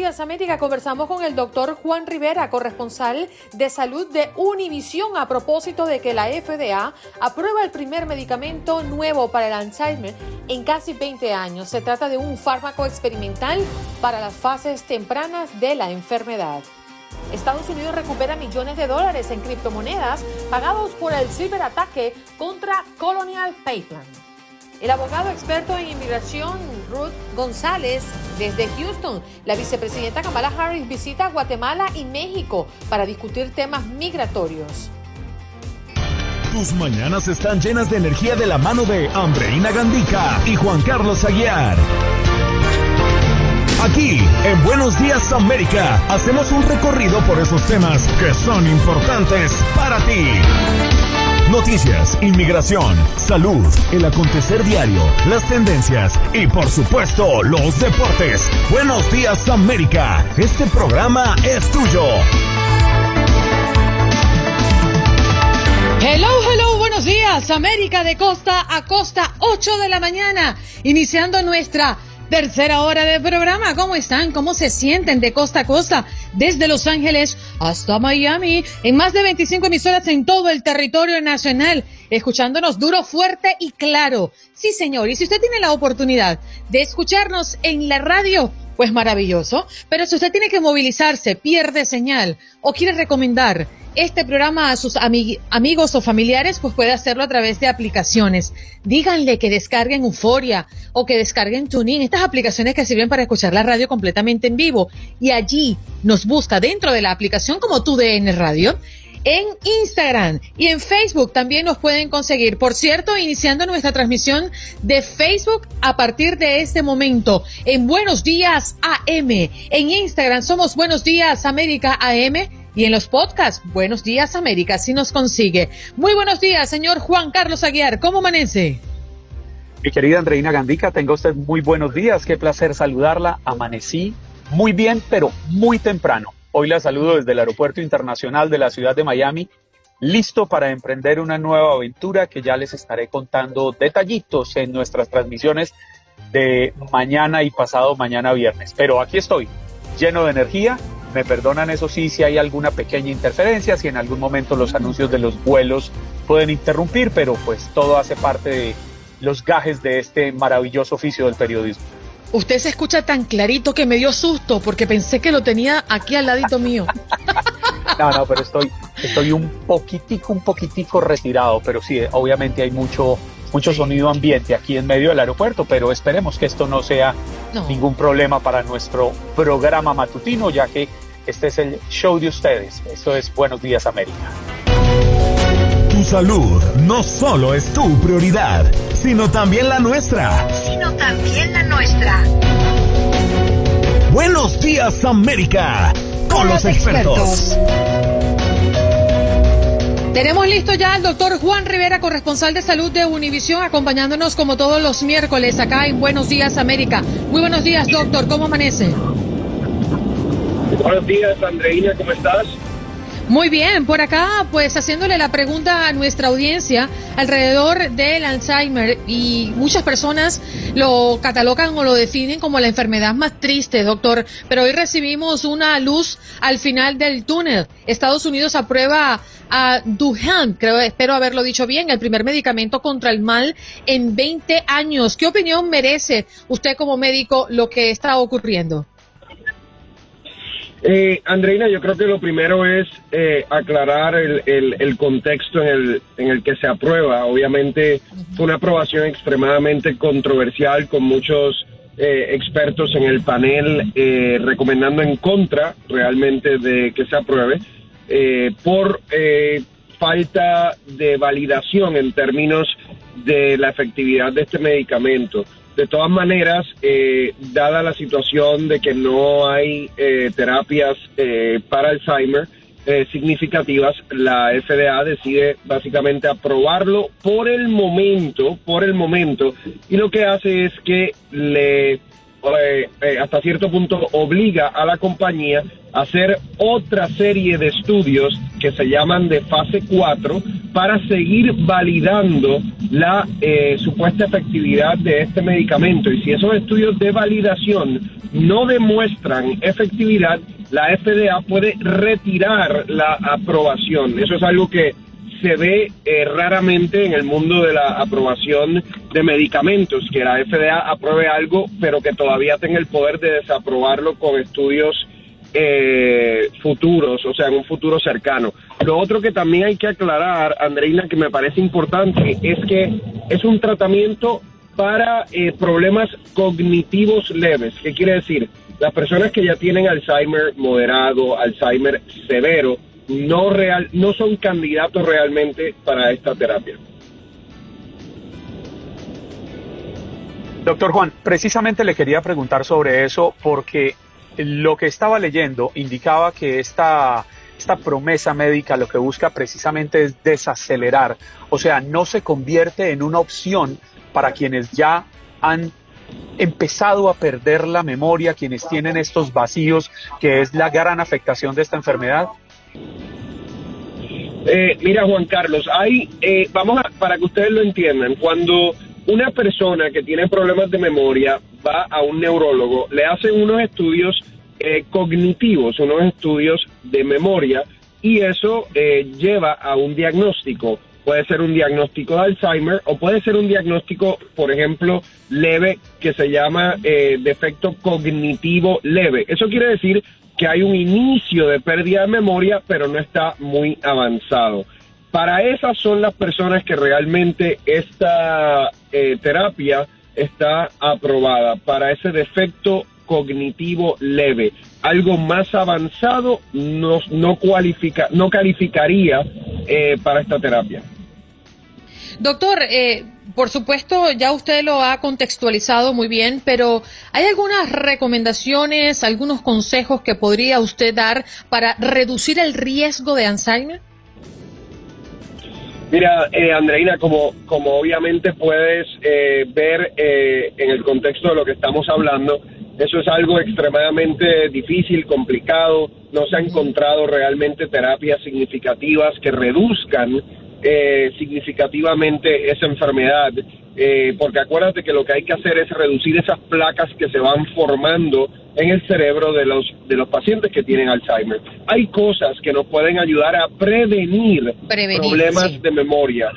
Días América conversamos con el doctor Juan Rivera, corresponsal de salud de Univisión, a propósito de que la FDA aprueba el primer medicamento nuevo para el Alzheimer en casi 20 años. Se trata de un fármaco experimental para las fases tempranas de la enfermedad. Estados Unidos recupera millones de dólares en criptomonedas pagados por el ciberataque contra Colonial Pipeline. El abogado experto en inmigración Ruth González desde Houston, la vicepresidenta Kamala Harris visita Guatemala y México para discutir temas migratorios. Tus mañanas están llenas de energía de la mano de Andreina Gandica y Juan Carlos Aguiar. Aquí, en Buenos Días América, hacemos un recorrido por esos temas que son importantes para ti. Noticias, inmigración, salud, el acontecer diario, las tendencias y por supuesto los deportes. Buenos días América, este programa es tuyo. Hello, hello, buenos días América de costa a costa, 8 de la mañana, iniciando nuestra tercera hora de programa. ¿Cómo están? ¿Cómo se sienten de costa a costa? Desde Los Ángeles hasta Miami, en más de 25 emisoras en todo el territorio nacional, escuchándonos duro, fuerte y claro. Sí, señor. Y si usted tiene la oportunidad de escucharnos en la radio, pues maravilloso. Pero si usted tiene que movilizarse, pierde señal o quiere recomendar este programa a sus amigos o familiares, pues puede hacerlo a través de aplicaciones. Díganle que descarguen Euforia o que descarguen TuneIn, estas aplicaciones que sirven para escuchar la radio completamente en vivo. Y allí nos busca dentro de la aplicación como TUDN Radio. En Instagram y en Facebook también nos pueden conseguir. Por cierto, iniciando nuestra transmisión de Facebook a partir de este momento en Buenos Días AM. En Instagram somos Buenos Días América AM y en los podcasts, Buenos Días América, si nos consigue. Muy buenos días, señor Juan Carlos Aguiar, ¿cómo amanece? Mi querida Andreina Gandica, tenga usted muy buenos días, qué placer saludarla. Amanecí muy bien, pero muy temprano. Hoy la saludo desde el Aeropuerto Internacional de la ciudad de Miami, listo para emprender una nueva aventura que ya les estaré contando detallitos en nuestras transmisiones de mañana y pasado mañana viernes. Pero aquí estoy, lleno de energía me perdonan eso sí si hay alguna pequeña interferencia, si en algún momento los anuncios de los vuelos pueden interrumpir, pero pues todo hace parte de los gajes de este maravilloso oficio del periodismo. Usted se escucha tan clarito que me dio susto porque pensé que lo tenía aquí al ladito mío. no, no, pero estoy, estoy un poquitico, un poquitico retirado, pero sí, obviamente hay mucho, mucho sonido ambiente aquí en medio del aeropuerto, pero esperemos que esto no sea ningún problema para nuestro programa matutino, ya que este es el show de ustedes. Esto es Buenos Días América. Tu salud no solo es tu prioridad, sino también la nuestra. Sino también la nuestra. Buenos Días América, con, los, expertos. Tenemos listo ya al doctor Juan Rivera, corresponsal de salud de Univisión, acompañándonos como todos los miércoles acá en Buenos Días América. Muy buenos días, doctor. ¿Cómo amanece? Buenos días, Andreina. ¿Cómo estás? Muy bien, por acá pues haciéndole la pregunta a nuestra audiencia alrededor del Alzheimer y muchas personas lo catalogan o lo definen como la enfermedad más triste, doctor, pero hoy recibimos una luz al final del túnel. Estados Unidos aprueba a Duhan, creo, espero haberlo dicho bien, el primer medicamento contra el mal en 20 años. ¿Qué opinión merece usted como médico lo que está ocurriendo? Eh, Andreina, yo creo que lo primero es eh, aclarar el, el, contexto en el, en el que se aprueba. Obviamente fue una aprobación extremadamente controversial con muchos eh, expertos en el panel eh, recomendando en contra realmente de que se apruebe eh, por falta de validación en términos de la efectividad de este medicamento. De todas maneras, dada la situación de que no hay terapias para Alzheimer, significativas, la FDA decide básicamente aprobarlo por el momento, por el momento, y lo que hace es que le eh, eh, hasta cierto punto obliga a la compañía a hacer otra serie de estudios que se llaman de fase 4 para seguir validando la eh, supuesta efectividad de este medicamento. Y si esos estudios de validación no demuestran efectividad, la FDA puede retirar la aprobación. Eso es algo que se ve eh, raramente en el mundo de la aprobación de medicamentos, que la FDA apruebe algo, pero que todavía tenga el poder de desaprobarlo con estudios eh, futuros, o sea, en un futuro cercano. Lo otro que también hay que aclarar, Andreina, que me parece importante, es que es un tratamiento para eh, problemas cognitivos leves. ¿Qué quiere decir? Las personas que ya tienen Alzheimer moderado, Alzheimer severo, no, real, no son candidatos realmente para esta terapia. Doctor Juan, precisamente le quería preguntar sobre eso porque lo que estaba leyendo indicaba que esta, esta promesa médica lo que busca precisamente es desacelerar, o sea, no se convierte en una opción para quienes ya han empezado a perder la memoria, quienes tienen estos vacíos, que es la gran afectación de esta enfermedad? Eh, mira, Juan Carlos, hay, eh, vamos a, para que ustedes lo entiendan, cuando una persona que tiene problemas de memoria va a un neurólogo, le hacen unos estudios eh, cognitivos, unos estudios de memoria, y eso lleva a un diagnóstico puede ser un diagnóstico de Alzheimer o puede ser un diagnóstico, por ejemplo, leve que se llama eh, defecto cognitivo leve. Eso quiere decir que hay un inicio de pérdida de memoria, pero no está muy avanzado. Para esas son las personas que realmente esta eh, terapia está aprobada, para ese defecto cognitivo leve. Algo más avanzado no, no, cualifica, no calificaría eh, para esta terapia. Doctor, eh, por supuesto, ya usted lo ha contextualizado muy bien, pero ¿hay algunas recomendaciones, algunos consejos que podría usted dar para reducir el riesgo de Alzheimer? Mira, eh, Andreina, como, como obviamente puedes eh, ver eh, en el contexto de lo que estamos hablando, eso es algo extremadamente difícil, complicado. No se han encontrado realmente terapias significativas que reduzcan eh, significativamente esa enfermedad, eh, porque acuérdate que lo que hay que hacer es reducir esas placas que se van formando en el cerebro de los, de los pacientes que tienen Alzheimer. Hay cosas que nos pueden ayudar a prevenir, problemas de memoria,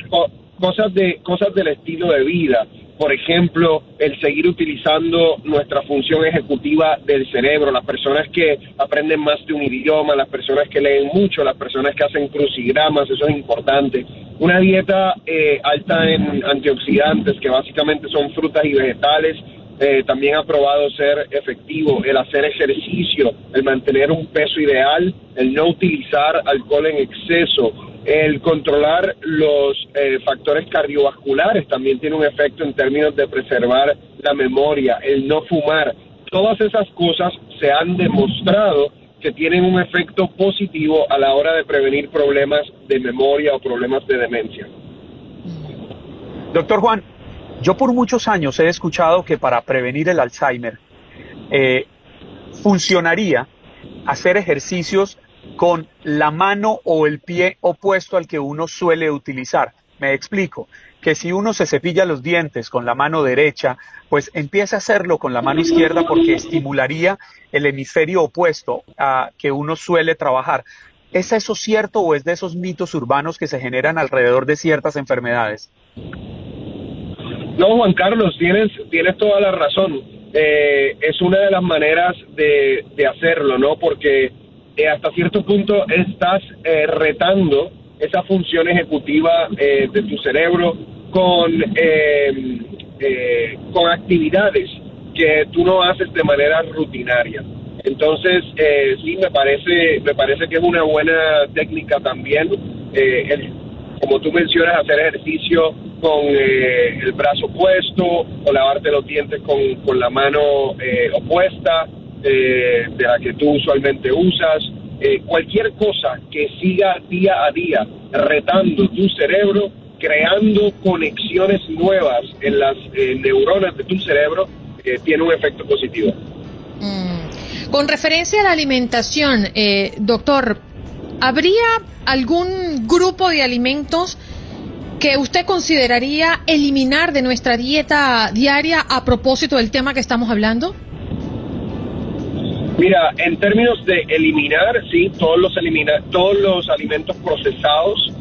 cosas, de, cosas del estilo de vida, por ejemplo, el seguir utilizando nuestra función ejecutiva del cerebro, las personas que aprenden más de un idioma, las personas que leen mucho, las personas que hacen crucigramas, eso es importante. Una dieta eh, alta en antioxidantes, que básicamente son frutas y vegetales, eh, también ha probado ser efectivo, el hacer ejercicio, el mantener un peso ideal, el no utilizar alcohol en exceso, el controlar los eh, factores cardiovasculares también tiene un efecto en términos de preservar la memoria, el no fumar. Todas esas cosas se han demostrado que tienen un efecto positivo a la hora de prevenir problemas de memoria o problemas de demencia. Doctor Juan, yo por muchos años he escuchado que para prevenir el Alzheimer eh, funcionaría hacer ejercicios con la mano o el pie opuesto al que uno suele utilizar. Me explico, que si uno se cepilla los dientes con la mano derecha, pues empiece a hacerlo con la mano izquierda porque estimularía el hemisferio opuesto a que uno suele trabajar. ¿Es eso cierto o es de esos mitos urbanos que se generan alrededor de ciertas enfermedades? No, Juan Carlos, tienes, tienes toda la razón. eh, es una de las maneras de hacerlo, ¿no? Porque eh, hasta cierto punto estás eh, retando esa función ejecutiva eh, de tu cerebro con, eh, eh, con actividades que tú no haces de manera rutinaria. Entonces, sí, me parece, me parece que es una buena técnica también, el- como tú mencionas, hacer ejercicio con el brazo puesto o lavarte los dientes con, con la mano opuesta eh, de la que tú usualmente usas. Eh, cualquier cosa que siga día a día retando tu cerebro, creando conexiones nuevas en las neuronas de tu cerebro, eh, tiene un efecto positivo. Mm. Con referencia a la alimentación, eh, doctor, ¿habría algún grupo de alimentos que usted consideraría eliminar de nuestra dieta diaria a propósito del tema que estamos hablando? Mira, en términos de eliminar, sí, todos los elimina, todos los alimentos procesados,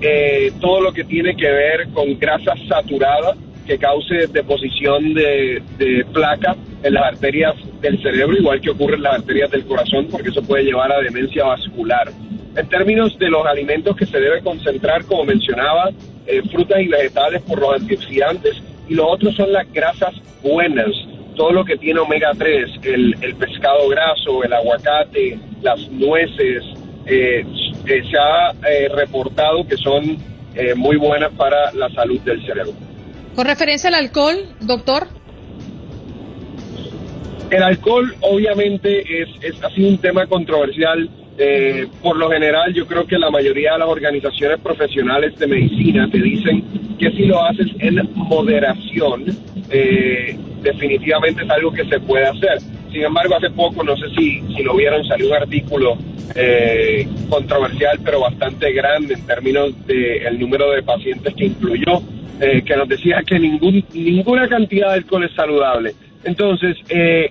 eh, todo lo que tiene que ver con grasa saturada que cause deposición de, de placa en las arterias del cerebro, igual que ocurre en las arterias del corazón, porque eso puede llevar a demencia vascular. En términos de los alimentos que se debe concentrar, como mencionaba, eh, frutas y vegetales por los antioxidantes, y lo otro son las grasas buenas, todo lo que tiene omega 3, el, el pescado graso, el aguacate, las nueces, eh, eh, se ha eh, reportado que son eh, muy buenas para la salud del cerebro. Con referencia al alcohol, doctor. El alcohol obviamente es, es ha sido un tema controversial. Eh, por lo general yo creo que la mayoría de las organizaciones profesionales de medicina te dicen que si lo haces en moderación, eh, definitivamente es algo que se puede hacer. Sin embargo, hace poco, no sé si, si lo vieron, salió un artículo eh, controversial, pero bastante grande en términos del número de pacientes que incluyó, eh, que nos decía que ningún, ninguna cantidad de alcohol es saludable. Entonces, eh,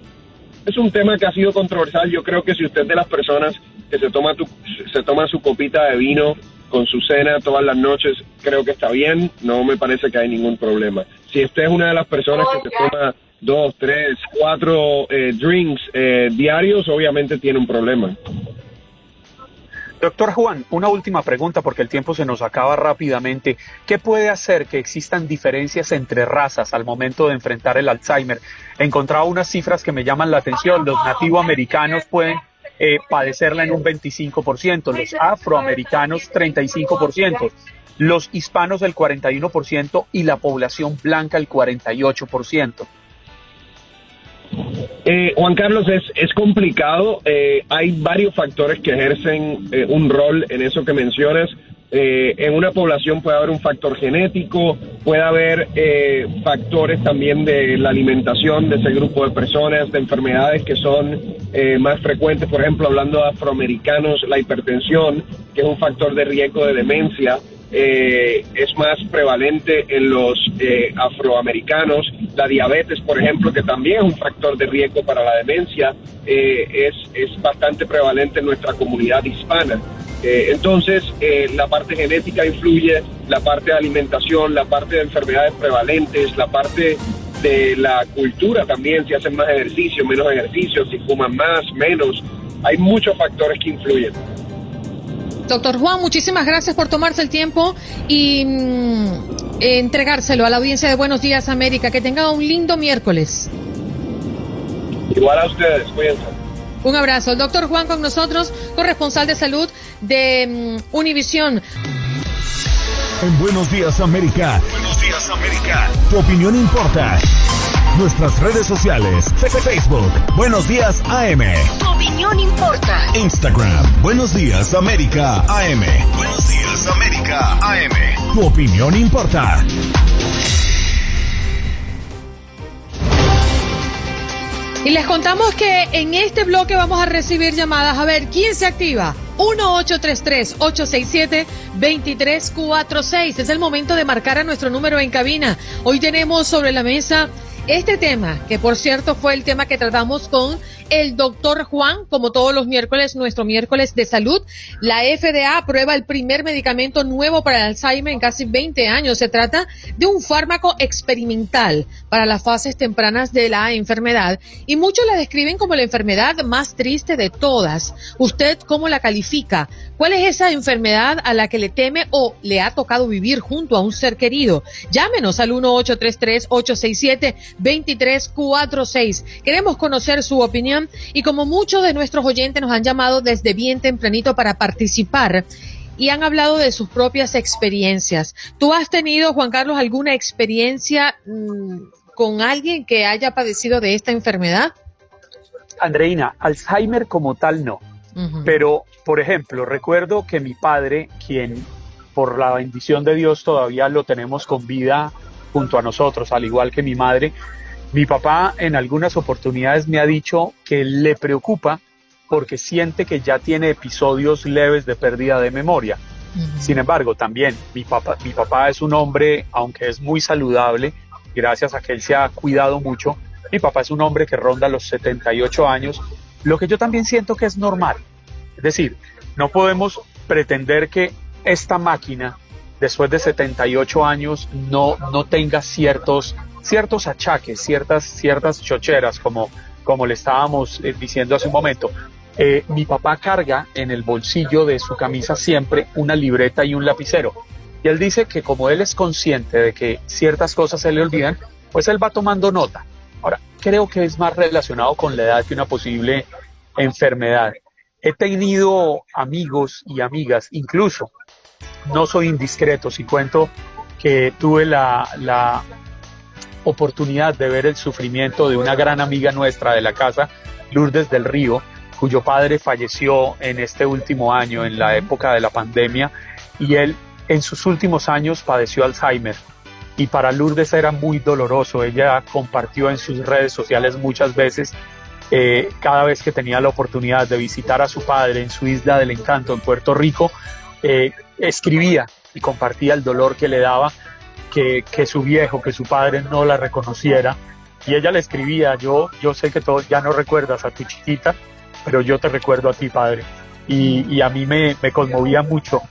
es un tema que ha sido controversial. Yo creo que si usted es de las personas que se toma, tu, se toma su copita de vino con su cena todas las noches, creo que está bien. No me parece que hay ningún problema. Si usted es una de las personas que se toma dos, tres, cuatro eh, drinks eh, diarios, obviamente tiene un problema. Doctor Juan, una última pregunta porque el tiempo se nos acaba rápidamente. ¿Qué puede hacer que existan diferencias entre razas al momento de enfrentar el Alzheimer? He encontrado unas cifras que me llaman la atención. Los nativoamericanos pueden eh, padecerla en un 25%, los afroamericanos 35%, los hispanos el 41% y la población blanca el 48%. Eh, Juan Carlos, es, es complicado. Eh, hay varios factores que ejercen eh, un rol en eso que mencionas. Eh, en una población puede haber un factor genético, puede haber factores también de la alimentación de ese grupo de personas, de enfermedades que son más frecuentes, por ejemplo, hablando de afroamericanos, la hipertensión, que es un factor de riesgo de demencia, eh, es más prevalente en los eh, afroamericanos. La diabetes, por ejemplo, que también es un factor de riesgo para la demencia, eh, es, es bastante prevalente en nuestra comunidad hispana. Eh, entonces, eh, la parte genética influye, la parte de alimentación, la parte de enfermedades prevalentes, la parte de la cultura también, si hacen más ejercicio, menos ejercicio, si fuman más, menos. Hay muchos factores que influyen. Doctor Juan, muchísimas gracias por tomarse el tiempo y mm, entregárselo a la audiencia de Buenos Días América. Que tenga un lindo miércoles. Igual a ustedes, cuídense. Un abrazo. El doctor Juan con nosotros, corresponsal de salud de mm, Univisión. En Buenos Días América. Buenos Días América. Tu opinión importa. Nuestras redes sociales. Facebook. Buenos Días AM. Tu opinión importa. Instagram. Buenos Días América AM. Buenos Días América AM. Tu opinión importa. Y les contamos que en este bloque vamos a recibir llamadas. A ver, ¿quién se activa? 1-833-867-2346. Es el momento de marcar a nuestro número en cabina. Hoy tenemos sobre la mesa Este tema, que por cierto fue el tema que tratamos con el doctor Juan, como todos los miércoles, nuestro miércoles de salud, la FDA aprueba el primer medicamento nuevo para el Alzheimer en casi 20 años. Se trata de un fármaco experimental para las fases tempranas de la enfermedad y muchos la describen como la enfermedad más triste de todas. ¿Usted cómo la califica? ¿Cuál es esa enfermedad a la que le teme o le ha tocado vivir junto a un ser querido? Llámenos al 1-833-867-2346. Queremos conocer su opinión y como muchos de nuestros oyentes nos han llamado desde bien tempranito para participar y han hablado de sus propias experiencias. ¿Tú has tenido, Juan Carlos, alguna experiencia mm, con alguien que haya padecido de esta enfermedad? Andreina, Alzheimer como tal no. Pero, por ejemplo, recuerdo que mi padre, quien por la bendición de Dios todavía lo tenemos con vida junto a nosotros, al igual que mi madre, mi papá en algunas oportunidades me ha dicho que le preocupa porque siente que ya tiene episodios leves de pérdida de memoria. Sin embargo, también mi papá, mi papá es un hombre, aunque es muy saludable, gracias a que él se ha cuidado mucho, mi papá es un hombre que ronda los 78 años, lo que yo también siento que es normal. Es decir, no podemos pretender que esta máquina, después de 78 años, no, no tenga ciertos, ciertos achaques, ciertas, ciertas chocheras, como, como le estábamos eh, diciendo hace un momento. Eh, mi papá carga en el bolsillo de su camisa siempre una libreta y un lapicero. Y él dice que como él es consciente de que ciertas cosas se le olvidan, pues él va tomando nota. Ahora, creo que es más relacionado con la edad que una posible enfermedad. He tenido amigos y amigas, incluso, no soy indiscreto si cuento que tuve la, la oportunidad de ver el sufrimiento de una gran amiga nuestra de la casa, Lourdes del Río, cuyo padre falleció en este último año, en la época de la pandemia, y él en sus últimos años padeció Alzheimer. Y para Lourdes era muy doloroso. Ella compartió en sus redes sociales muchas veces, eh, cada vez que tenía la oportunidad de visitar a su padre en su isla del encanto, en Puerto Rico, eh, escribía y compartía el dolor que le daba que, su viejo, que su padre no la reconociera. Y ella le escribía, yo, yo sé que todo, ya no recuerdas a tu chiquita, pero yo te recuerdo a ti, padre. Y, a mí me conmovía mucho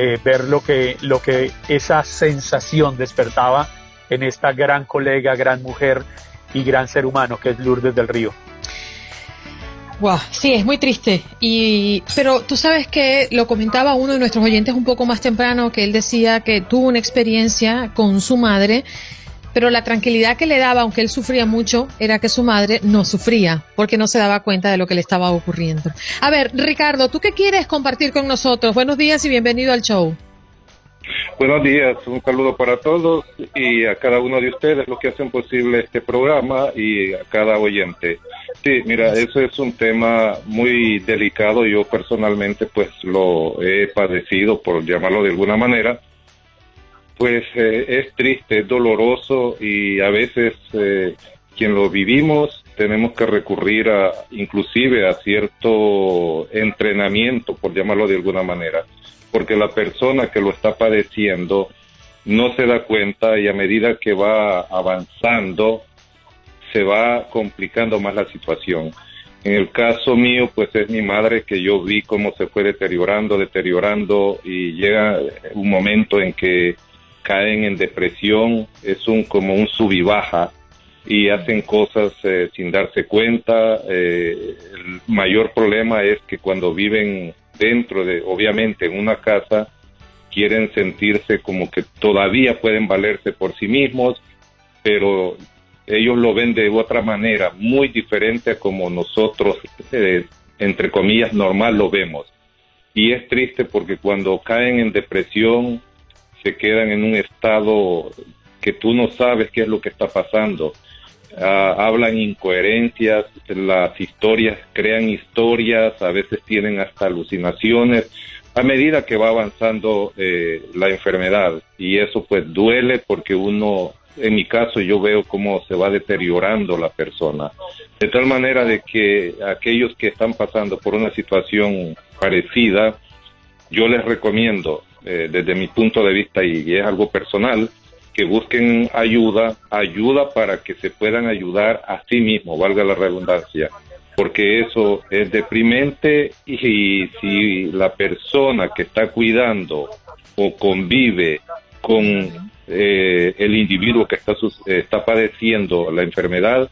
eh, ver lo que, lo que esa sensación despertaba en esta gran colega, gran mujer y gran ser humano que es Lourdes del Río. Wow, sí, es muy triste. Y, pero tú sabes que lo comentaba uno de nuestros oyentes un poco más temprano, que él decía que tuvo una experiencia con su madre pero la tranquilidad que le daba, aunque él sufría mucho, era que su madre no sufría, porque no se daba cuenta de lo que le estaba ocurriendo. A ver, Ricardo, ¿tú qué quieres compartir con nosotros? Buenos días y bienvenido al show. Buenos días, un saludo para todos y a cada uno de ustedes, los que hacen posible este programa y a cada oyente. Sí, mira, eso es un tema muy delicado. Yo personalmente pues lo he padecido, por llamarlo de alguna manera, pues eh, es triste, es doloroso y a veces eh, quien lo vivimos tenemos que recurrir a inclusive a cierto entrenamiento, por llamarlo de alguna manera, porque la persona que lo está padeciendo no se da cuenta y a medida que va avanzando se va complicando más la situación. En el caso mío, pues es mi madre que yo vi cómo se fue deteriorando, deteriorando y llega un momento en que caen en depresión, es un como un sub y baja y hacen cosas eh, sin darse cuenta. Eh, el mayor problema es que cuando viven dentro de, obviamente, en una casa, quieren sentirse como que todavía pueden valerse por sí mismos, pero ellos lo ven de otra manera, muy diferente a como nosotros, eh, entre comillas, normal lo vemos. Y es triste porque cuando caen en depresión, quedan en un estado que tú no sabes qué es lo que está pasando. Ah, hablan incoherencias, las historias crean historias, a veces tienen hasta alucinaciones a medida que va avanzando eh, la enfermedad y eso pues duele porque uno, en mi caso yo veo cómo se va deteriorando la persona, de tal manera de que aquellos que están pasando por una situación parecida, yo les recomiendo eh, desde mi punto de vista, y, es algo personal, que busquen ayuda, ayuda para que se puedan ayudar a sí mismos, valga la redundancia, porque eso es deprimente y si la persona que está cuidando o convive con eh, el individuo que está, está padeciendo la enfermedad,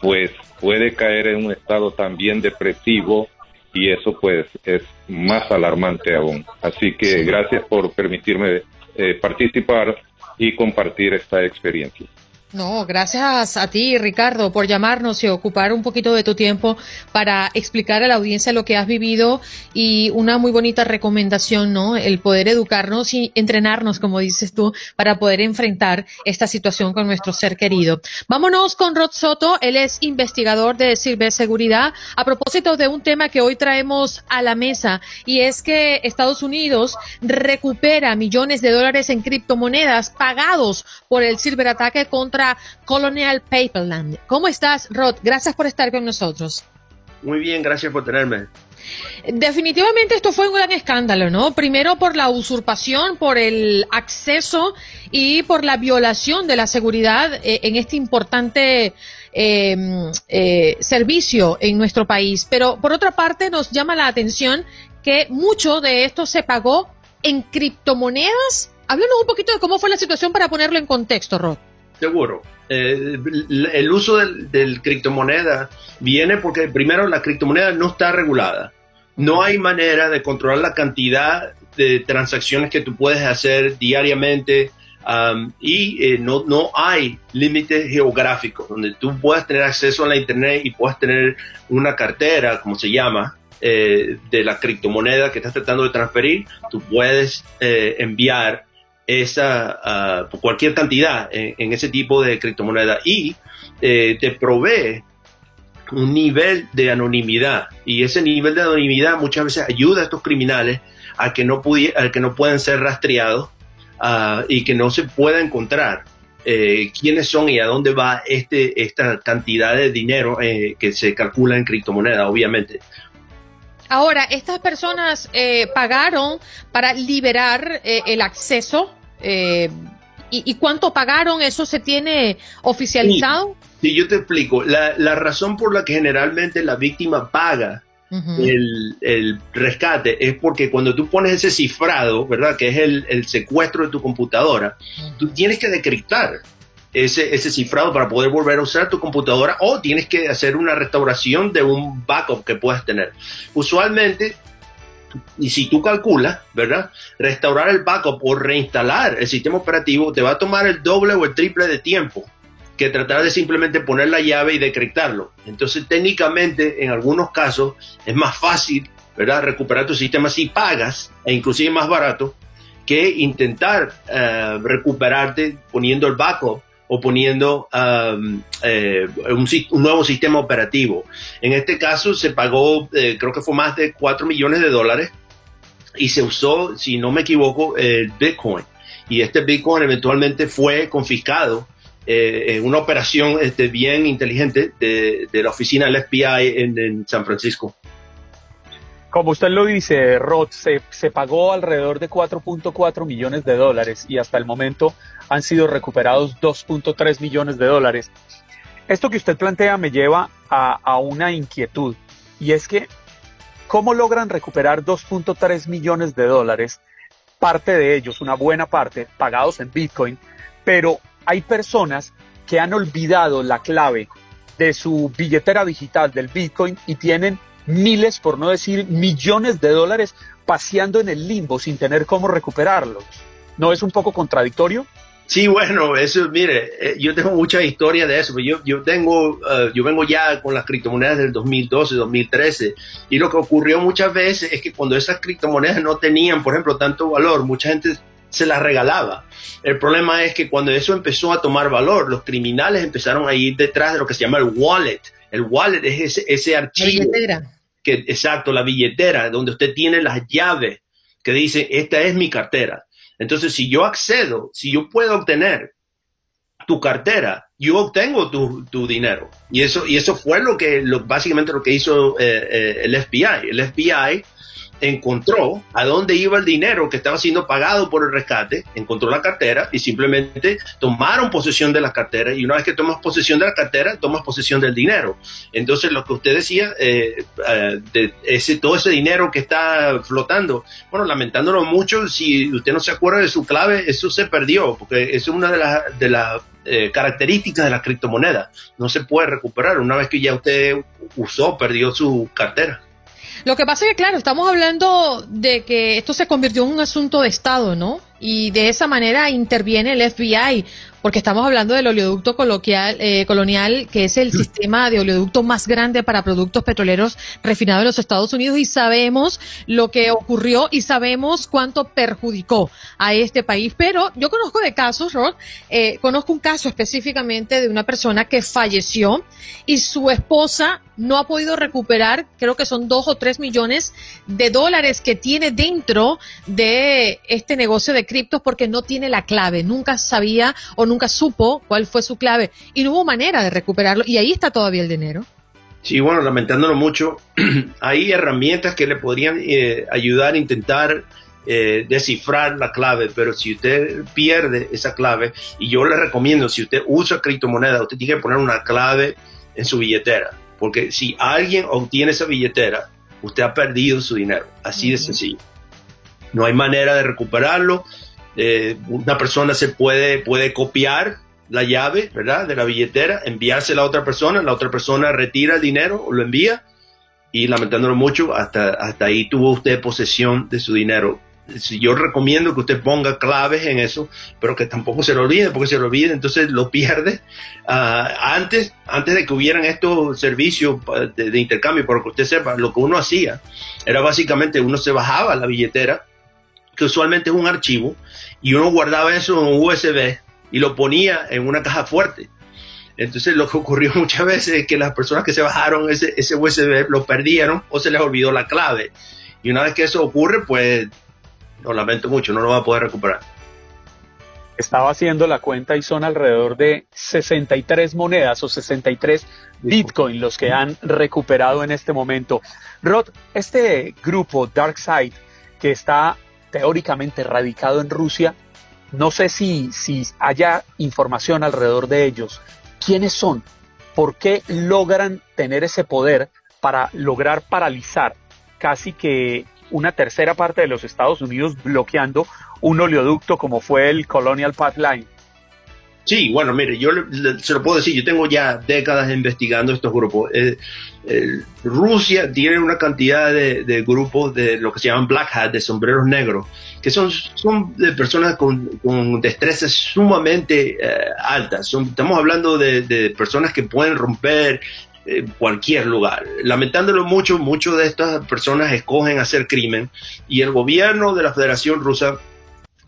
pues puede caer en un estado también depresivo y eso pues es más alarmante aún. Así que gracias por permitirme eh, participar y compartir esta experiencia. No, gracias a ti, Ricardo, por llamarnos y ocupar un poquito de tu tiempo para explicar a la audiencia lo que has vivido y una muy bonita recomendación, ¿no? El poder educarnos y entrenarnos, como dices tú, para poder enfrentar esta situación con nuestro ser querido. Vámonos con Rod Soto, él es investigador de ciberseguridad, a propósito de un tema que hoy traemos a la mesa y es que Estados Unidos recupera millones de dólares en criptomonedas pagados por el ciberataque contra Colonial Paperland. ¿Cómo estás, Rod? Gracias por estar con nosotros. Muy bien, gracias por tenerme. Definitivamente esto fue un gran escándalo, ¿no? Primero por la usurpación, por el acceso y por la violación de la seguridad eh, en este importante em, eh, servicio en nuestro país. Pero por otra parte nos llama la atención que mucho de esto se pagó en criptomonedas. Háblanos un poquito de cómo fue la situación para ponerlo en contexto, Rod. Seguro. Eh, el uso del, criptomoneda viene porque primero la criptomoneda no está regulada. No hay manera de controlar la cantidad de transacciones que tú puedes hacer diariamente um, y eh, no, no hay límites geográficos donde tú puedas tener acceso a la internet y puedas tener una cartera, como se llama, eh, de la criptomoneda que estás tratando de transferir. Tú puedes enviar esa, uh, cualquier cantidad en, ese tipo de criptomoneda y eh, te provee un nivel de anonimidad y ese nivel de anonimidad muchas veces ayuda a estos criminales a que no, a que no puedan ser rastreados uh, y que no se pueda encontrar eh, quiénes son y a dónde va este, esta cantidad de dinero eh, que se calcula en criptomoneda, obviamente. Ahora, estas personas eh, pagaron para liberar el acceso eh, ¿y, cuánto pagaron? ¿Eso se tiene oficializado? Sí, yo te explico. La, razón por la que generalmente la víctima paga el, rescate es porque cuando tú pones ese cifrado, ¿verdad? Que es el, secuestro de tu computadora, tú tienes que decriptar ese, ese cifrado para poder volver a usar tu computadora o tienes que hacer una restauración de un backup que puedas tener. Usualmente y si tú calculas, ¿verdad? Restaurar el backup o reinstalar el sistema operativo te va a tomar el doble o el triple de tiempo que tratar de simplemente poner la llave y decriptarlo. Entonces, técnicamente, en algunos casos, es más fácil, ¿verdad? Recuperar tu sistema si pagas, e inclusive más barato, que intentar eh, recuperarte poniendo el backup o poniendo um, eh, un, nuevo sistema operativo. En este caso se pagó, eh, creo que fue más de 4 millones de dólares y se usó, si no me equivoco, el Bitcoin. Y este Bitcoin eventualmente fue confiscado eh, en una operación este, bien inteligente de, la oficina del FBI en San Francisco. Como usted lo dice, se, se pagó alrededor de 4.4 millones de dólares y hasta el momento han sido recuperados 2.3 millones de dólares. Esto que usted plantea me lleva a, a una inquietud y es que, ¿cómo logran recuperar 2.3 millones de dólares? Parte de ellos, una buena parte, pagados en Bitcoin, pero hay personas que han olvidado la clave de su billetera digital del Bitcoin y tienen miles, por no decir millones de dólares paseando en el limbo sin tener cómo recuperarlos. ¿No es un poco contradictorio? Sí, bueno, eso, mire, eh, yo tengo muchas historias de eso. Yo, yo tengo, eh, yo vengo ya con las criptomonedas del 2012, 2013, y lo que ocurrió muchas veces es que cuando esas criptomonedas no tenían, por ejemplo, tanto valor, mucha gente se las regalaba. El problema es que cuando eso empezó a tomar valor, los criminales empezaron a ir detrás de lo que se llama el wallet. El wallet es ese, ese archivo que, exacto, la billetera, donde usted tiene las llaves que dice, esta es mi cartera. Entonces, si yo accedo, si yo puedo obtener tu cartera, yo obtengo tu, tu dinero. Y eso, y eso fue lo que, lo, básicamente lo que hizo eh, eh, el FBI. El FBI encontró a dónde iba el dinero que estaba siendo pagado por el rescate, encontró la cartera y simplemente tomaron posesión de la cartera y una vez que tomas posesión de la cartera, tomas posesión del dinero. Entonces lo que usted decía, eh, eh, de ese, todo ese dinero que está flotando, bueno, lamentándolo mucho, si usted no se acuerda de su clave, eso se perdió, porque es una de las de las eh, características de la criptomoneda. No se puede recuperar una vez que ya usted usó, perdió su cartera. Lo que pasa es que, claro, estamos hablando de que esto se convirtió en un asunto de Estado, ¿no? Y de esa manera interviene el FBI porque estamos hablando del oleoducto coloquial, eh, colonial, que es el sistema de oleoducto más grande para productos petroleros refinados en los Estados Unidos y sabemos lo que ocurrió y sabemos cuánto perjudicó a este país. Pero yo conozco de casos, Rod, eh, conozco un caso específicamente de una persona que falleció y su esposa no ha podido recuperar, creo que son dos o tres millones de dólares que tiene dentro de este negocio de criptos porque no tiene la clave, nunca sabía o nunca supo cuál fue su clave y no hubo manera de recuperarlo y ahí está todavía el dinero. Sí, bueno, lamentándolo mucho, hay herramientas que le podrían eh, ayudar a intentar eh, descifrar la clave, pero si usted pierde esa clave, y yo le recomiendo, si usted usa criptomoneda, usted tiene que poner una clave en su billetera, porque si alguien obtiene esa billetera, usted ha perdido su dinero, así de sencillo. No hay manera de recuperarlo, eh, una persona se puede, puede copiar la llave, ¿verdad? De la billetera, enviársela a otra persona, la otra persona retira el dinero o lo envía y lamentándolo mucho, hasta, hasta ahí tuvo usted posesión de su dinero. Yo recomiendo que usted ponga claves en eso, pero que tampoco se lo olvide, porque se lo olvide, entonces lo pierde. Ah, antes, antes de que hubieran estos servicios de, de intercambio, para que usted sepa, lo que uno hacía era básicamente uno se bajaba la billetera, que usualmente es un archivo, y uno guardaba eso en un USB y lo ponía en una caja fuerte. Entonces lo que ocurrió muchas veces es que las personas que se bajaron ese, ese USB lo perdieron o se les olvidó la clave. Y una vez que eso ocurre, pues lo lamento mucho, no lo va a poder recuperar. Estaba haciendo la cuenta y son alrededor de 63 monedas o 63 Bitcoin los que han recuperado en este momento. Rod, este grupo DarkSide que está teóricamente radicado en Rusia. No sé si, si haya información alrededor de ellos. ¿Quiénes son? ¿Por qué logran tener ese poder para lograr paralizar casi que una tercera parte de los Estados Unidos bloqueando un oleoducto como fue el Colonial Pipeline? Sí, bueno, mire, yo se lo puedo decir, yo tengo ya décadas investigando estos grupos. Eh, Rusia tiene una cantidad de, grupos de lo que se llaman black hat, de sombreros negros, que son, son de personas con, con destrezas sumamente eh, altas. estamos hablando de, personas que pueden romper eh, cualquier lugar. Lamentándolo mucho, muchas de estas personas escogen hacer crimen y el gobierno de la Federación Rusa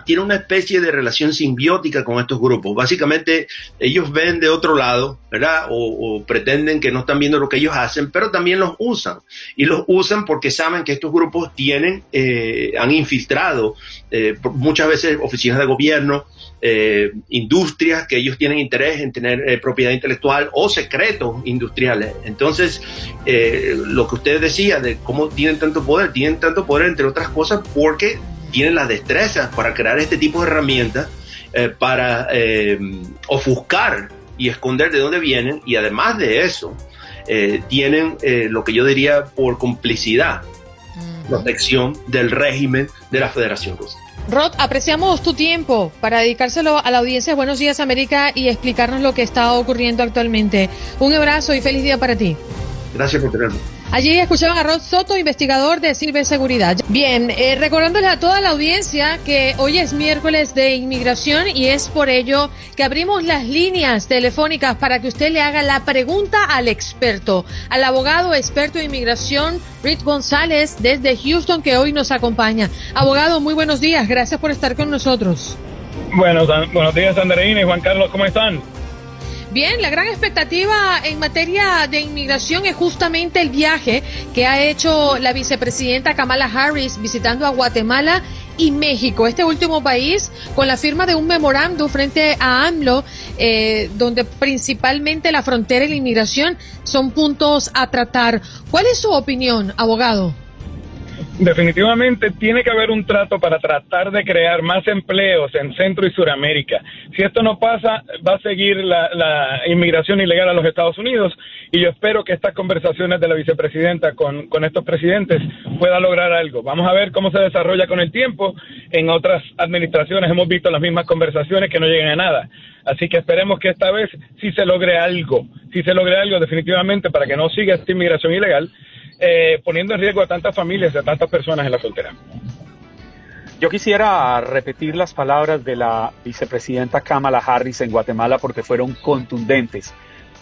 tiene una especie de relación simbiótica con estos grupos. Básicamente ellos ven de otro lado, ¿verdad? O, pretenden que no están viendo lo que ellos hacen, pero también los usan. Y los usan porque saben que estos grupos tienen, eh, han infiltrado eh, muchas veces oficinas de gobierno, eh, industrias que ellos tienen interés en tener propiedad intelectual o secretos industriales. Entonces, lo que usted decía de cómo tienen tanto poder, tienen tanto poder entre otras cosas porque tienen las destrezas para crear este tipo de herramientas eh, para eh, ofuscar y esconder de dónde vienen y además de eso eh, tienen lo que yo diría por complicidad protección del régimen de la Federación Rusa. Rod, apreciamos tu tiempo para dedicárselo a la audiencia Buenos Días América y explicarnos lo que está ocurriendo actualmente. Un abrazo y feliz día para ti. Gracias por tenerme. Allí escuchaban a Rod Soto, investigador de Seguridad. Bien, eh, recordándoles a toda la audiencia que hoy es miércoles de inmigración y es por ello que abrimos las líneas telefónicas para que usted le haga la pregunta al experto, al abogado experto de inmigración, Rick González, desde Houston, que hoy nos acompaña. Abogado, muy buenos días, gracias por estar con nosotros. Buenos, buenos días, Andreina y Juan Carlos, ¿cómo están? Bien, la gran expectativa en materia de inmigración es justamente el viaje que ha hecho la vicepresidenta Kamala Harris visitando a Guatemala y México, este último país, con la firma de un memorándum frente a AMLO, eh, donde principalmente la frontera y la inmigración son puntos a tratar. ¿Cuál es su opinión, abogado? Definitivamente tiene que haber un trato para tratar de crear más empleos en Centro y Suramérica. Si esto no pasa, va a seguir la, inmigración ilegal a los Estados Unidos y yo espero que estas conversaciones de la vicepresidenta con, con estos presidentes pueda lograr algo. Vamos a ver cómo se desarrolla con el tiempo. En otras administraciones hemos visto las mismas conversaciones que no llegan a nada. Así que esperemos que esta vez sí se logre algo, sí se logre algo definitivamente para que no siga esta inmigración ilegal eh, poniendo en riesgo a tantas familias a tantas personas en la frontera. Yo quisiera repetir las palabras de la vicepresidenta Kamala Harris en Guatemala porque fueron contundentes.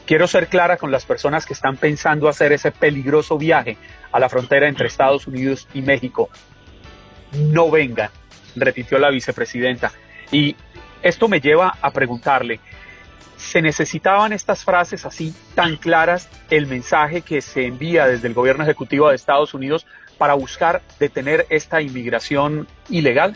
Quiero ser clara con las personas que están pensando hacer ese peligroso viaje a la frontera entre Estados Unidos y México. No vengan, repitió la vicepresidenta. Y esto me lleva a preguntarle, se necesitaban estas frases así tan claras, el mensaje que se envía desde el gobierno ejecutivo de Estados Unidos para buscar detener esta inmigración ilegal?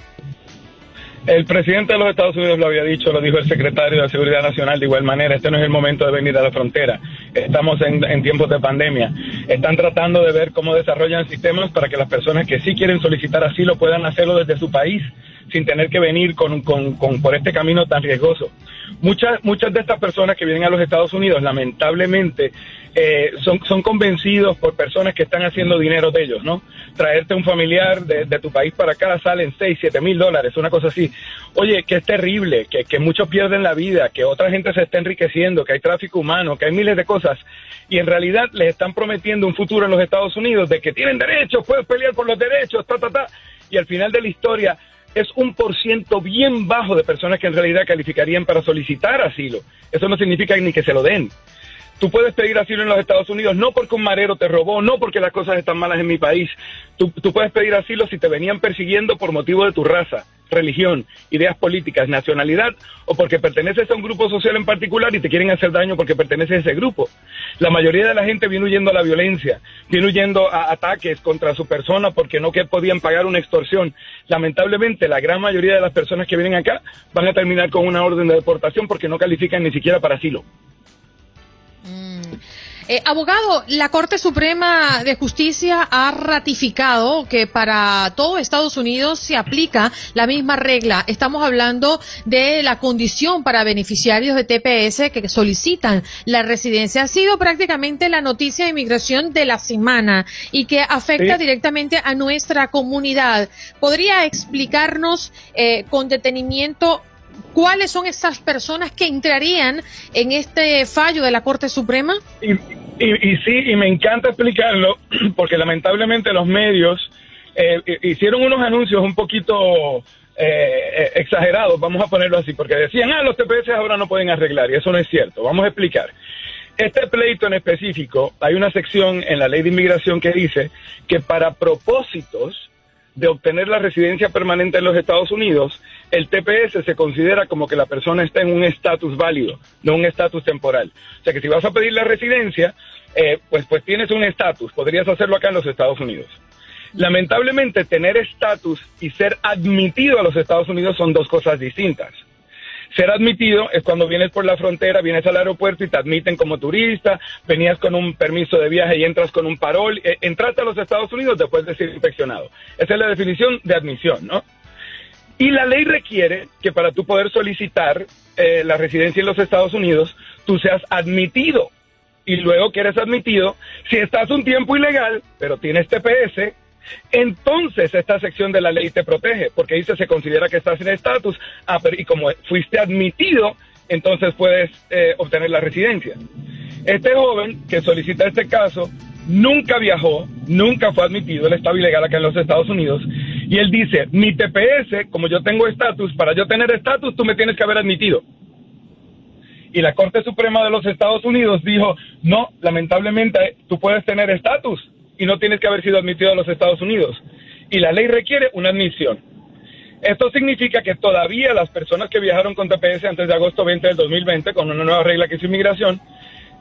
El presidente de los Estados Unidos lo había dicho, lo dijo el secretario de Seguridad Nacional de igual manera, este no es el momento de venir a la frontera, estamos en, tiempos de pandemia. Están tratando de ver cómo desarrollan sistemas para que las personas que sí quieren solicitar asilo puedan hacerlo desde su país sin tener que venir con, con, con, por este camino tan riesgoso. Muchas, muchas de estas personas que vienen a los Estados Unidos, lamentablemente, eh, son, son convencidos por personas que están haciendo dinero de ellos, ¿no? Traerte un familiar de, tu país para acá salen 6, 7 mil dólares, una cosa así. Oye, que es terrible, que, que muchos pierden la vida, que otra gente se está enriqueciendo, que hay tráfico humano, que hay miles de cosas. Y en realidad les están prometiendo un futuro en los Estados Unidos de que tienen derechos, puedes pelear por los derechos, ta, ta, ta. Y al final de la historia es un por ciento bien bajo de personas que en realidad calificarían para solicitar asilo. Eso no significa ni que se lo den. Tú puedes pedir asilo en los Estados Unidos no porque un marero te robó, no porque las cosas están malas en mi país. Tú, puedes pedir asilo si te venían persiguiendo por motivo de tu raza, religión, ideas políticas, nacionalidad o porque perteneces a un grupo social en particular y te quieren hacer daño porque perteneces a ese grupo. La mayoría de la gente viene huyendo a la violencia, viene huyendo a ataques contra su persona porque no que podían pagar una extorsión. Lamentablemente, la gran mayoría de las personas que vienen acá van a terminar con una orden de deportación porque no califican ni siquiera para asilo. Eh, abogado, la Corte Suprema de Justicia ha ratificado que para todo Estados Unidos se aplica la misma regla. Estamos hablando de la condición para beneficiarios de TPS que solicitan la residencia. Ha sido prácticamente la noticia de inmigración de la semana y que afecta directamente a nuestra comunidad. ¿Podría explicarnos eh, con detenimiento ¿cuáles son esas personas que entrarían en este fallo de la Corte Suprema? Y, y, sí, y me encanta explicarlo, porque lamentablemente los medios eh, hicieron unos anuncios un poquito eh, exagerados, vamos a ponerlo así, porque decían, ah, los TPS ahora no pueden arreglar, y eso no es cierto. Vamos a explicar. Este pleito en específico, hay una sección en la ley de inmigración que dice que para propósitos de obtener la residencia permanente en los Estados Unidos, el TPS se considera como que la persona está en un estatus válido, no un estatus temporal. O sea que si vas a pedir la residencia, eh, pues, pues tienes un estatus, podrías hacerlo acá en los Estados Unidos. Lamentablemente, tener estatus y ser admitido a los Estados Unidos son dos cosas distintas. Ser admitido es cuando vienes por la frontera, vienes al aeropuerto y te admiten como turista, venías con un permiso de viaje y entras con un parol, eh, entraste a los Estados Unidos después de ser inspeccionado. Esa es la definición de admisión, ¿no? Y la ley requiere que para tú poder solicitar eh, la residencia en los Estados Unidos, tú seas admitido. Y luego que eres admitido, si estás un tiempo ilegal, pero tienes TPS, entonces esta sección de la ley te protege, porque dice se considera que estás en estatus, ah, y como fuiste admitido, entonces puedes eh, obtener la residencia. Este joven que solicita este caso nunca viajó, nunca fue admitido, él estaba ilegal acá en los Estados Unidos, y él dice, mi TPS, como yo tengo estatus, para yo tener estatus tú me tienes que haber admitido. Y la Corte Suprema de los Estados Unidos dijo, no, lamentablemente tú puedes tener estatus, y no tienes que haber sido admitido a los Estados Unidos. Y la ley requiere una admisión. Esto significa que todavía las personas que viajaron con TPS antes de agosto 20 del 2020, con una nueva regla que es inmigración,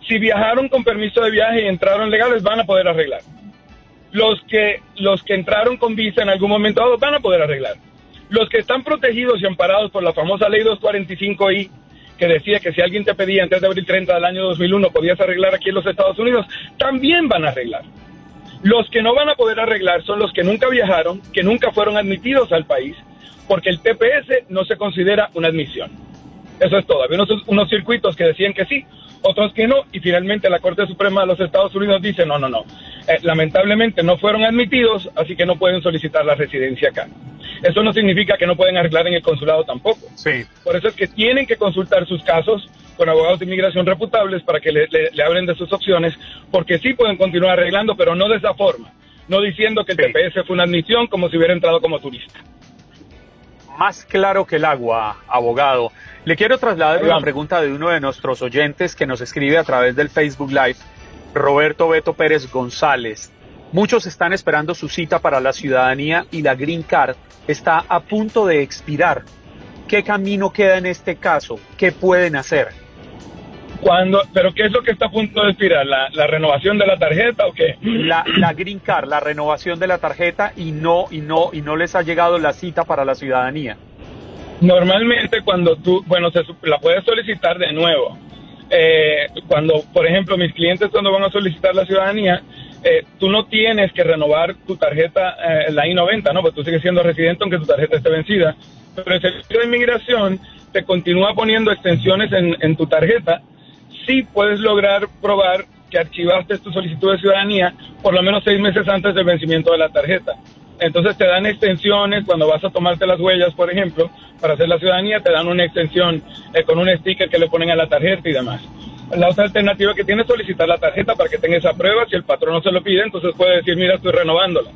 si viajaron con permiso de viaje y entraron legales, van a poder arreglar. Los que, los que entraron con visa en algún momento dado van a poder arreglar. Los que están protegidos y amparados por la famosa ley 245i, que decía que si alguien te pedía antes de abril 30 del año 2001 podías arreglar aquí en los Estados Unidos, también van a arreglar. Los que no van a poder arreglar son los que nunca viajaron, que nunca fueron admitidos al país, porque el TPS no se considera una admisión. Eso es todo. Había unos, unos circuitos que decían que sí, otros que no, y finalmente la Corte Suprema de los Estados Unidos dice, no, no, no, eh, lamentablemente no fueron admitidos, así que no pueden solicitar la residencia acá. Eso no significa que no pueden arreglar en el consulado tampoco. Sí. Por eso es que tienen que consultar sus casos con abogados de inmigración reputables para que le, le, hablen de sus opciones, porque sí pueden continuar arreglando, pero no de esa forma, no diciendo que el TPS fue una admisión como si hubiera entrado como turista. Más claro que el agua, abogado. Le quiero trasladar una pregunta de uno de nuestros oyentes que nos escribe a través del Facebook Live, Roberto Beto Pérez González. Muchos están esperando su cita para la ciudadanía y la Green Card está a punto de expirar. ¿Qué camino queda en este caso? ¿Qué pueden hacer? Cuando, ¿Pero qué es lo que está a punto de expirar? ¿La, renovación de la tarjeta o qué? La, la, Green Card, la renovación de la tarjeta y no, y no, y no les ha llegado la cita para la ciudadanía. Normalmente cuando tú, bueno, se, la puedes solicitar de nuevo. Eh, cuando, por ejemplo, mis clientes cuando van a solicitar la ciudadanía, eh, tú no tienes que renovar tu tarjeta, eh, la I-90, ¿no? Porque tú sigues siendo residente aunque tu tarjeta esté vencida. Pero el servicio de inmigración te continúa poniendo extensiones en, en tu tarjeta. Sí puedes lograr probar que archivaste tu solicitud de ciudadanía por lo menos seis meses antes del vencimiento de la tarjeta. Entonces te dan extensiones cuando vas a tomarte las huellas, por ejemplo, para hacer la ciudadanía, te dan una extensión eh, con un sticker que le ponen a la tarjeta y demás. La otra alternativa que tiene es solicitar la tarjeta para que tenga esa prueba. Si el patrón no se lo pide, entonces puede decir, mira, estoy renovándola.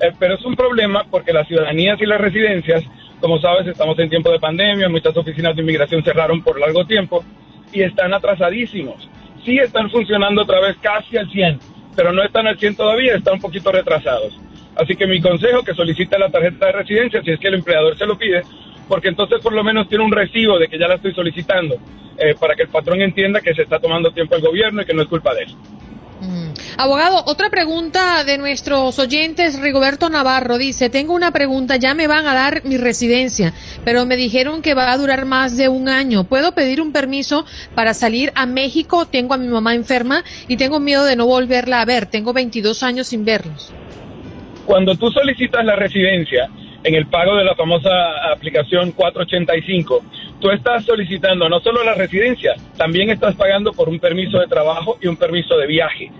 Eh, pero es un problema porque las ciudadanías y las residencias, como sabes, estamos en tiempo de pandemia, muchas oficinas de inmigración cerraron por largo tiempo y están atrasadísimos. Sí están funcionando otra vez casi al 100, pero no están al 100 todavía, están un poquito retrasados. Así que mi consejo que solicite la tarjeta de residencia si es que el empleador se lo pide, porque entonces por lo menos tiene un recibo de que ya la estoy solicitando, eh, para que el patrón entienda que se está tomando tiempo el gobierno y que no es culpa de él. Abogado, otra pregunta de nuestros oyentes. Rigoberto Navarro dice, tengo una pregunta, ya me van a dar mi residencia, pero me dijeron que va a durar más de un año. ¿Puedo pedir un permiso para salir a México? Tengo a mi mamá enferma y tengo miedo de no volverla a ver. Tengo 22 años sin verlos. Cuando tú solicitas la residencia en el pago de la famosa aplicación 485, tú estás solicitando no solo la residencia, también estás pagando por un permiso de trabajo y un permiso de viaje.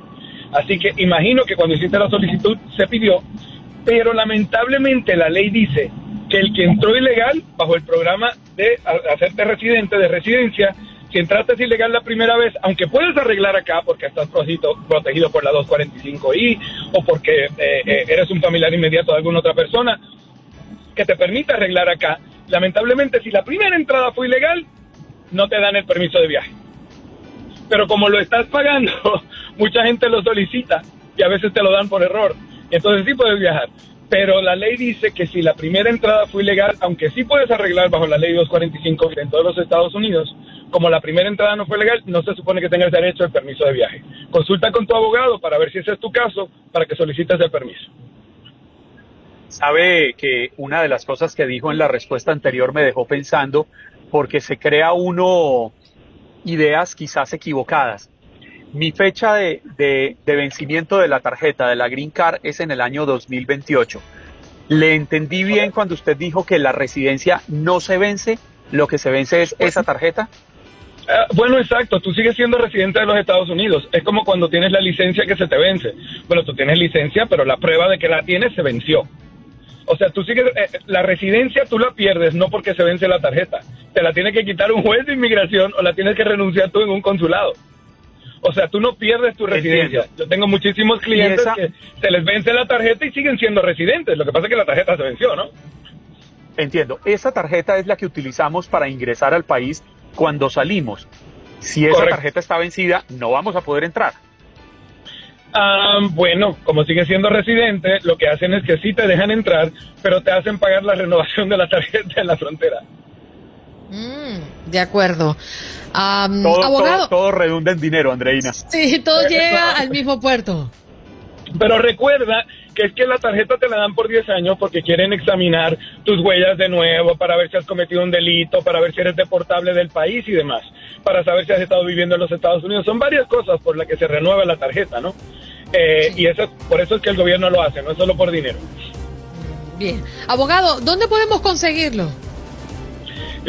Así que imagino que cuando hiciste la solicitud se pidió, pero lamentablemente la ley dice que el que entró ilegal bajo el programa de hacerte residente de residencia si entraste ilegal la primera vez, aunque puedes arreglar acá porque estás protegido, protegido por la 245I o porque eh, eh, eres un familiar inmediato de alguna otra persona que te permita arreglar acá, lamentablemente si la primera entrada fue ilegal, no te dan el permiso de viaje. Pero como lo estás pagando, mucha gente lo solicita y a veces te lo dan por error. Entonces sí puedes viajar. Pero la ley dice que si la primera entrada fue ilegal, aunque sí puedes arreglar bajo la ley 245 en todos los Estados Unidos, como la primera entrada no fue legal, no se supone que tengas derecho al permiso de viaje. Consulta con tu abogado para ver si ese es tu caso, para que solicites el permiso. Sabe que una de las cosas que dijo en la respuesta anterior me dejó pensando, porque se crea uno ideas quizás equivocadas. Mi fecha de, de, de vencimiento de la tarjeta de la Green Card es en el año 2028. ¿Le entendí bien cuando usted dijo que la residencia no se vence? ¿Lo que se vence es esa tarjeta? Ah, bueno, exacto, tú sigues siendo residente de los Estados Unidos. Es como cuando tienes la licencia que se te vence. Bueno, tú tienes licencia, pero la prueba de que la tienes se venció. O sea, tú sigues, eh, la residencia tú la pierdes no porque se vence la tarjeta. Te la tiene que quitar un juez de inmigración o la tienes que renunciar tú en un consulado. O sea, tú no pierdes tu residencia. Yo tengo muchísimos clientes que se les vence la tarjeta y siguen siendo residentes. Lo que pasa es que la tarjeta se venció, ¿no? Entiendo. Esa tarjeta es la que utilizamos para ingresar al país cuando salimos. Si esa tarjeta está vencida, no vamos a poder entrar. Ah, bueno, como sigue siendo residente, lo que hacen es que sí te dejan entrar, pero te hacen pagar la renovación de la tarjeta en la frontera. Mm, de acuerdo. todo, abogado. Todo, redunda en dinero, Andreina. Sí, todo llega al mismo puerto. Pero recuerda es que la tarjeta te la dan por 10 años porque quieren examinar tus huellas de nuevo para ver si has cometido un delito, para ver si eres deportable del país y demás, para saber si has estado viviendo en los Estados Unidos. Son varias cosas por las que se renueva la tarjeta, ¿no? Eh, y eso, por eso es que el gobierno lo hace, no es solo por dinero. Bien. Abogado, ¿dónde podemos conseguirlo?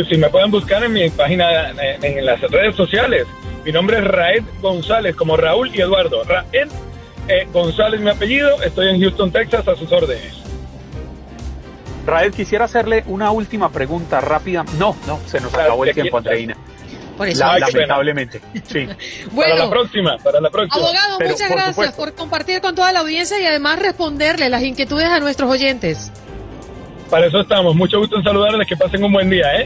Si me pueden buscar en mi página, en, en las redes sociales. Mi nombre es Raed González, como Raúl y Eduardo. Raed eh, González, mi apellido. Estoy en Houston, Texas, a sus órdenes. Raed, quisiera hacerle una última pregunta rápida. No, no, se nos acabó el tiempo, Andreina. Por eso. La- lamentablemente. Sí. Bueno. Para la próxima, para la próxima. Abogado, Pero, muchas por gracias supuesto. por compartir con toda la audiencia y además responderle las inquietudes a nuestros oyentes. Para eso estamos. Mucho gusto en saludarles. Que pasen un buen día, ¿eh?